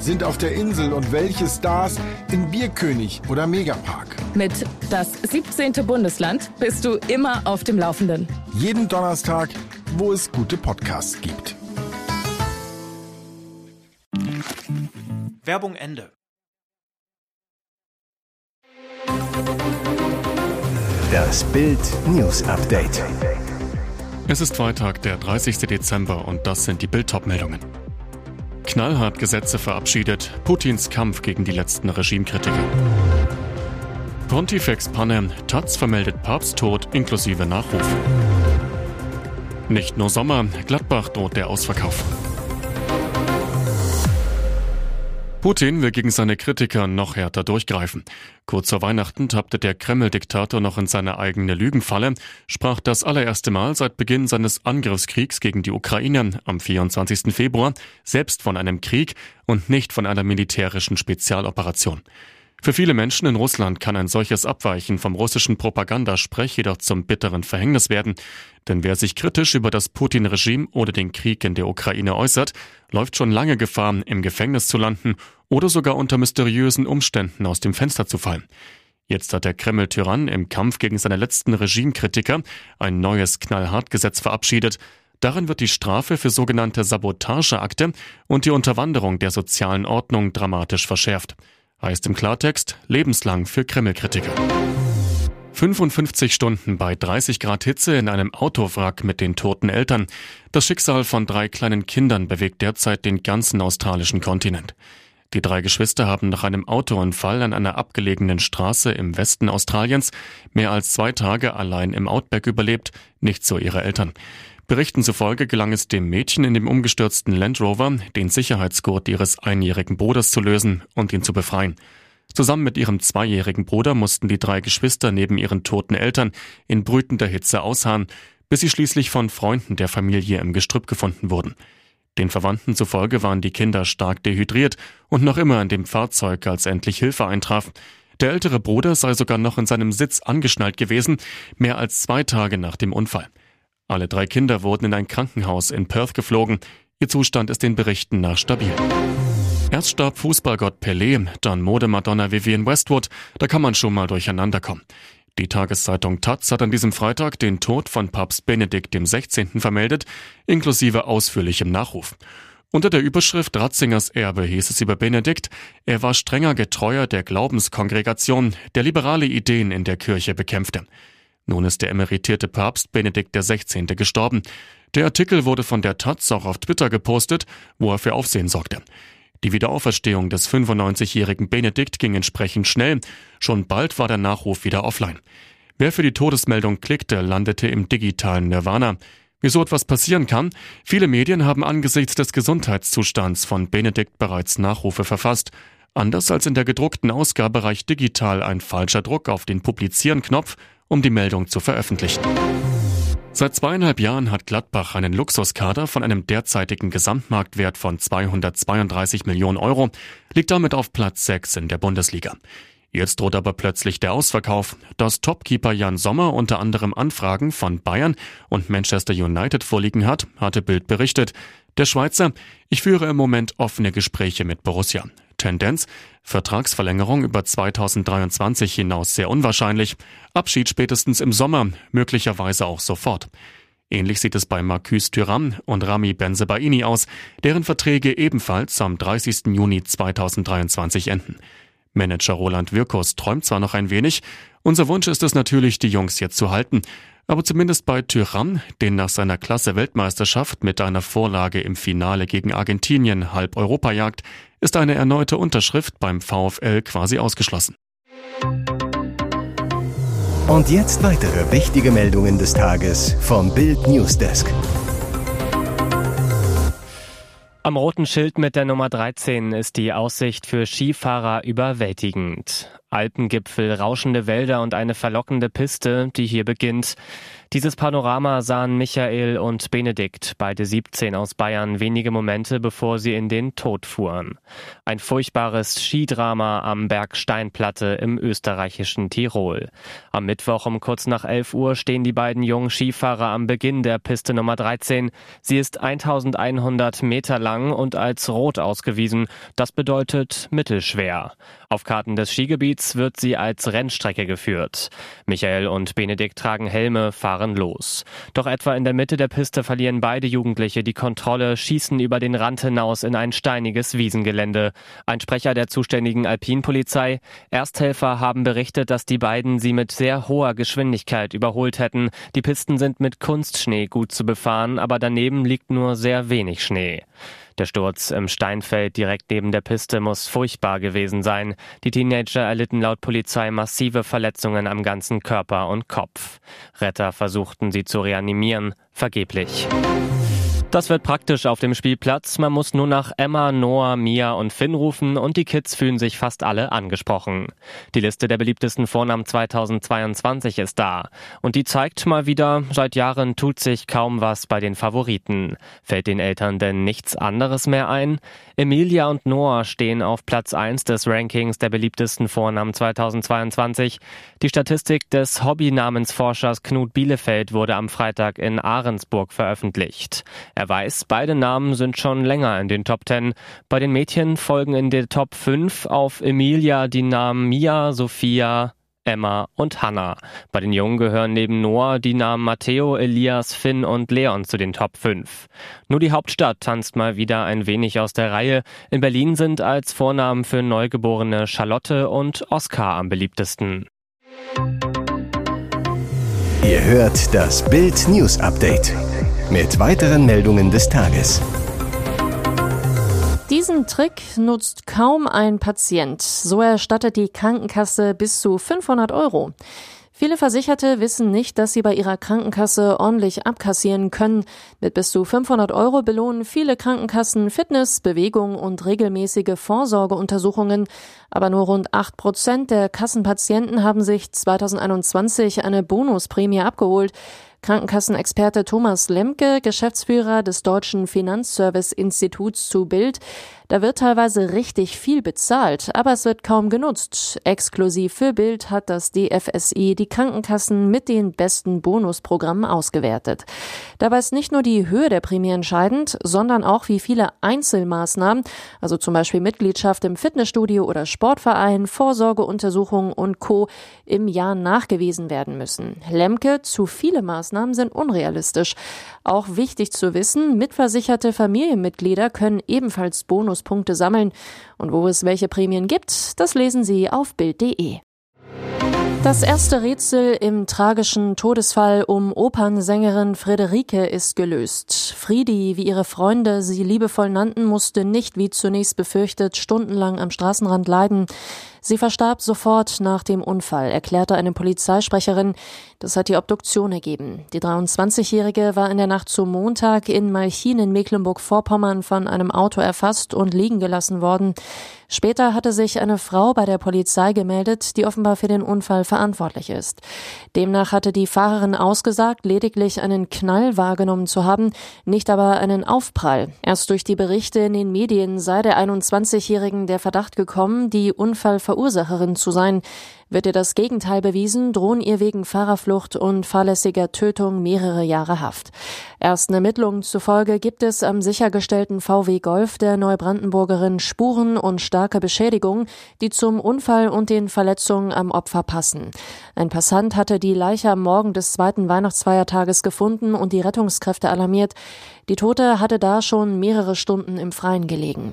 sind auf der Insel und welche Stars in Bierkönig oder Megapark? Mit das 17. Bundesland bist du immer auf dem Laufenden. Jeden Donnerstag, wo es gute Podcasts gibt. Werbung Ende. Das Bild News Update. Es ist Freitag, der 30. Dezember und das sind die Bild-Top-Meldungen. Knallhart Gesetze verabschiedet, Putins Kampf gegen die letzten Regimekritiker. Pontifex Panne, Taz vermeldet Papsttod inklusive Nachruf. Nicht nur Sommer, Gladbach droht der Ausverkauf. Putin will gegen seine Kritiker noch härter durchgreifen. Kurz vor Weihnachten tappte der Kreml-Diktator noch in seine eigene Lügenfalle, sprach das allererste Mal seit Beginn seines Angriffskriegs gegen die Ukraine am 24. Februar selbst von einem Krieg und nicht von einer militärischen Spezialoperation. Für viele Menschen in Russland kann ein solches Abweichen vom russischen Propagandasprech jedoch zum bitteren Verhängnis werden. Denn wer sich kritisch über das Putin-Regime oder den Krieg in der Ukraine äußert, läuft schon lange Gefahr, im Gefängnis zu landen oder sogar unter mysteriösen Umständen aus dem Fenster zu fallen. Jetzt hat der Kreml-Tyrann im Kampf gegen seine letzten Regimekritiker ein neues Knallhartgesetz verabschiedet. Darin wird die Strafe für sogenannte Sabotageakte und die Unterwanderung der sozialen Ordnung dramatisch verschärft. Heißt im Klartext lebenslang für Kreml-Kritiker. 55 Stunden bei 30 Grad Hitze in einem Autowrack mit den toten Eltern. Das Schicksal von drei kleinen Kindern bewegt derzeit den ganzen australischen Kontinent. Die drei Geschwister haben nach einem Autounfall an einer abgelegenen Straße im Westen Australiens mehr als zwei Tage allein im Outback überlebt, nicht so ihre Eltern. Berichten zufolge gelang es dem Mädchen in dem umgestürzten Land Rover, den Sicherheitsgurt ihres einjährigen Bruders zu lösen und ihn zu befreien. Zusammen mit ihrem zweijährigen Bruder mussten die drei Geschwister neben ihren toten Eltern in brütender Hitze ausharren, bis sie schließlich von Freunden der Familie im Gestrüpp gefunden wurden. Den Verwandten zufolge waren die Kinder stark dehydriert und noch immer in dem Fahrzeug, als endlich Hilfe eintraf. Der ältere Bruder sei sogar noch in seinem Sitz angeschnallt gewesen, mehr als zwei Tage nach dem Unfall. Alle drei Kinder wurden in ein Krankenhaus in Perth geflogen. Ihr Zustand ist den Berichten nach stabil. Erst starb Fußballgott Pelé, dann Modemadonna Vivienne Westwood. Da kann man schon mal durcheinander kommen. Die Tageszeitung Taz hat an diesem Freitag den Tod von Papst Benedikt XVI. vermeldet, inklusive ausführlichem Nachruf. Unter der Überschrift Ratzingers Erbe hieß es über Benedikt, er war strenger Getreuer der Glaubenskongregation, der liberale Ideen in der Kirche bekämpfte. Nun ist der emeritierte Papst Benedikt XVI. gestorben. Der Artikel wurde von der Taz auch auf Twitter gepostet, wo er für Aufsehen sorgte. Die Wiederauferstehung des 95-jährigen Benedikt ging entsprechend schnell. Schon bald war der Nachruf wieder offline. Wer für die Todesmeldung klickte, landete im digitalen Nirvana. Wieso etwas passieren kann? Viele Medien haben angesichts des Gesundheitszustands von Benedikt bereits Nachrufe verfasst. Anders als in der gedruckten Ausgabe reicht digital ein falscher Druck auf den Publizieren-Knopf um die Meldung zu veröffentlichen. Seit zweieinhalb Jahren hat Gladbach einen Luxuskader von einem derzeitigen Gesamtmarktwert von 232 Millionen Euro, liegt damit auf Platz 6 in der Bundesliga. Jetzt droht aber plötzlich der Ausverkauf. Dass Topkeeper Jan Sommer unter anderem Anfragen von Bayern und Manchester United vorliegen hat, hatte Bild berichtet. Der Schweizer, ich führe im Moment offene Gespräche mit Borussia. Tendenz, Vertragsverlängerung über 2023 hinaus sehr unwahrscheinlich, Abschied spätestens im Sommer, möglicherweise auch sofort. Ähnlich sieht es bei Marcus Thuram und Rami Benzebaini aus, deren Verträge ebenfalls am 30. Juni 2023 enden. Manager Roland Wirkus träumt zwar noch ein wenig, unser Wunsch ist es natürlich, die Jungs jetzt zu halten, aber zumindest bei Tyram, den nach seiner Klasse Weltmeisterschaft mit einer Vorlage im Finale gegen Argentinien halb Europa jagt, ist eine erneute Unterschrift beim VfL quasi ausgeschlossen. Und jetzt weitere wichtige Meldungen des Tages vom Bild Newsdesk. Am roten Schild mit der Nummer 13 ist die Aussicht für Skifahrer überwältigend. Alpengipfel, rauschende Wälder und eine verlockende Piste, die hier beginnt. Dieses Panorama sahen Michael und Benedikt, beide 17 aus Bayern, wenige Momente bevor sie in den Tod fuhren. Ein furchtbares Skidrama am Berg Steinplatte im österreichischen Tirol. Am Mittwoch um kurz nach 11 Uhr stehen die beiden jungen Skifahrer am Beginn der Piste Nummer 13. Sie ist 1100 Meter lang und als rot ausgewiesen. Das bedeutet mittelschwer. Auf Karten des Skigebiets wird sie als Rennstrecke geführt. Michael und Benedikt tragen Helme, fahren los. Doch etwa in der Mitte der Piste verlieren beide Jugendliche die Kontrolle, schießen über den Rand hinaus in ein steiniges Wiesengelände. Ein Sprecher der zuständigen Alpinpolizei. Ersthelfer haben berichtet, dass die beiden sie mit sehr hoher Geschwindigkeit überholt hätten. Die Pisten sind mit Kunstschnee gut zu befahren, aber daneben liegt nur sehr wenig Schnee. Der Sturz im Steinfeld direkt neben der Piste muss furchtbar gewesen sein. Die Teenager erlitten laut Polizei massive Verletzungen am ganzen Körper und Kopf. Retter versuchten sie zu reanimieren, vergeblich. Das wird praktisch auf dem Spielplatz. Man muss nur nach Emma, Noah, Mia und Finn rufen und die Kids fühlen sich fast alle angesprochen. Die Liste der beliebtesten Vornamen 2022 ist da. Und die zeigt mal wieder, seit Jahren tut sich kaum was bei den Favoriten. Fällt den Eltern denn nichts anderes mehr ein? Emilia und Noah stehen auf Platz 1 des Rankings der beliebtesten Vornamen 2022. Die Statistik des Hobbynamensforschers Knut Bielefeld wurde am Freitag in Ahrensburg veröffentlicht. Er weiß, beide Namen sind schon länger in den Top 10. Bei den Mädchen folgen in der Top 5 auf Emilia die Namen Mia, Sophia, Emma und Hannah. Bei den Jungen gehören neben Noah die Namen Matteo, Elias, Finn und Leon zu den Top 5. Nur die Hauptstadt tanzt mal wieder ein wenig aus der Reihe. In Berlin sind als Vornamen für Neugeborene Charlotte und Oskar am beliebtesten. Ihr hört das Bild News Update mit weiteren Meldungen des Tages. Diesen Trick nutzt kaum ein Patient. So erstattet die Krankenkasse bis zu 500 Euro. Viele Versicherte wissen nicht, dass sie bei ihrer Krankenkasse ordentlich abkassieren können. Mit bis zu 500 Euro belohnen viele Krankenkassen Fitness, Bewegung und regelmäßige Vorsorgeuntersuchungen. Aber nur rund 8 Prozent der Kassenpatienten haben sich 2021 eine Bonusprämie abgeholt. Krankenkassenexperte Thomas Lemke, Geschäftsführer des Deutschen Finanzservice-Instituts zu Bild. Da wird teilweise richtig viel bezahlt, aber es wird kaum genutzt. Exklusiv für Bild hat das DFSI die Krankenkassen mit den besten Bonusprogrammen ausgewertet. Dabei ist nicht nur die Höhe der Prämie entscheidend, sondern auch wie viele Einzelmaßnahmen, also zum Beispiel Mitgliedschaft im Fitnessstudio oder Sportverein, Vorsorgeuntersuchungen und Co. im Jahr nachgewiesen werden müssen. Lemke, zu viele Maßnahmen sind unrealistisch. Auch wichtig zu wissen, mitversicherte Familienmitglieder können ebenfalls Bonuspunkte sammeln. Und wo es welche Prämien gibt, das lesen Sie auf Bild.de. Das erste Rätsel im tragischen Todesfall um Opernsängerin Friederike ist gelöst. Friedi, wie ihre Freunde sie liebevoll nannten, musste nicht, wie zunächst befürchtet, stundenlang am Straßenrand leiden. Sie verstarb sofort nach dem Unfall, erklärte eine Polizeisprecherin. Das hat die Obduktion ergeben. Die 23-Jährige war in der Nacht zum Montag in Malchin in Mecklenburg-Vorpommern von einem Auto erfasst und liegen gelassen worden. Später hatte sich eine Frau bei der Polizei gemeldet, die offenbar für den Unfall verantwortlich ist. Demnach hatte die Fahrerin ausgesagt, lediglich einen Knall wahrgenommen zu haben, nicht aber einen Aufprall. Erst durch die Berichte in den Medien sei der 21-Jährigen der Verdacht gekommen, die Unfallverursacherin zu sein. Wird ihr das Gegenteil bewiesen, drohen ihr wegen Fahrerflucht und fahrlässiger Tötung mehrere Jahre Haft. Ersten Ermittlungen zufolge gibt es am sichergestellten VW Golf der Neubrandenburgerin Spuren und starke Beschädigungen, die zum Unfall und den Verletzungen am Opfer passen. Ein Passant hatte die Leiche am Morgen des zweiten Weihnachtsfeiertages gefunden und die Rettungskräfte alarmiert. Die Tote hatte da schon mehrere Stunden im Freien gelegen.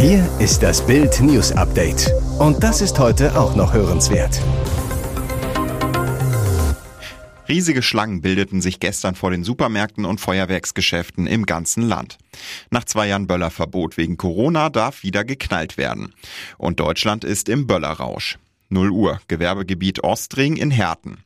Hier ist das Bild News Update. Und das ist heute auch noch hörenswert. Riesige Schlangen bildeten sich gestern vor den Supermärkten und Feuerwerksgeschäften im ganzen Land. Nach zwei Jahren Böllerverbot wegen Corona darf wieder geknallt werden. Und Deutschland ist im Böllerrausch. 0 Uhr, Gewerbegebiet Ostring in Herten.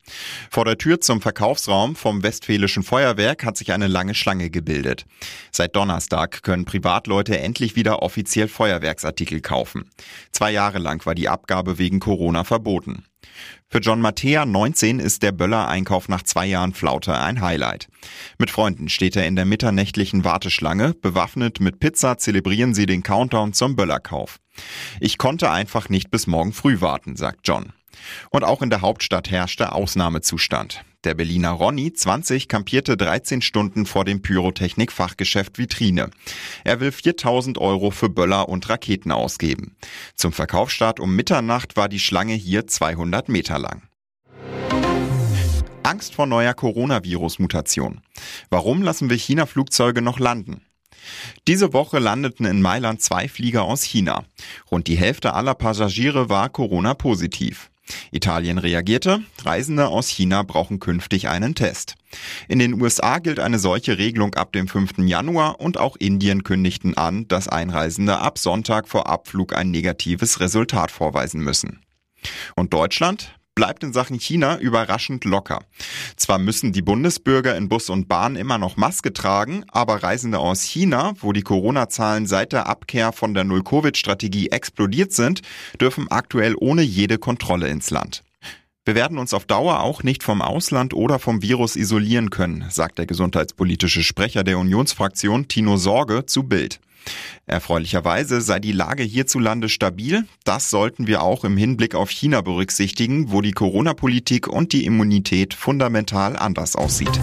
Vor der Tür zum Verkaufsraum vom Westfälischen Feuerwerk hat sich eine lange Schlange gebildet. Seit Donnerstag können Privatleute endlich wieder offiziell Feuerwerksartikel kaufen. Zwei Jahre lang war die Abgabe wegen Corona verboten. Für John Mattea, 19, ist der Böller-Einkauf nach zwei Jahren Flaute ein Highlight. Mit Freunden steht er in der mitternächtlichen Warteschlange. Bewaffnet mit Pizza zelebrieren sie den Countdown zum Böllerkauf. Ich konnte einfach nicht bis morgen früh warten, sagt John. Und auch in der Hauptstadt herrschte Ausnahmezustand. Der Berliner Ronny, 20, kampierte 13 Stunden vor dem Pyrotechnik-Fachgeschäft Vitrine. Er will 4000 Euro für Böller und Raketen ausgeben. Zum Verkaufsstart um Mitternacht war die Schlange hier 200 Meter lang. Angst vor neuer Coronavirus-Mutation. Warum lassen wir China-Flugzeuge noch landen? Diese Woche landeten in Mailand zwei Flieger aus China. Rund die Hälfte aller Passagiere war Corona-positiv. Italien reagierte, Reisende aus China brauchen künftig einen Test. In den USA gilt eine solche Regelung ab dem 5. Januar und auch Indien kündigten an, dass Einreisende ab Sonntag vor Abflug ein negatives Resultat vorweisen müssen. Und Deutschland? Bleibt in Sachen China überraschend locker. Zwar müssen die Bundesbürger in Bus und Bahn immer noch Maske tragen, aber Reisende aus China, wo die Corona-Zahlen seit der Abkehr von der Null-Covid-Strategie explodiert sind, dürfen aktuell ohne jede Kontrolle ins Land. Wir werden uns auf Dauer auch nicht vom Ausland oder vom Virus isolieren können, sagt der gesundheitspolitische Sprecher der Unionsfraktion Tino Sorge zu Bild. Erfreulicherweise sei die Lage hierzulande stabil. Das sollten wir auch im Hinblick auf China berücksichtigen, wo die Corona-Politik und die Immunität fundamental anders aussieht.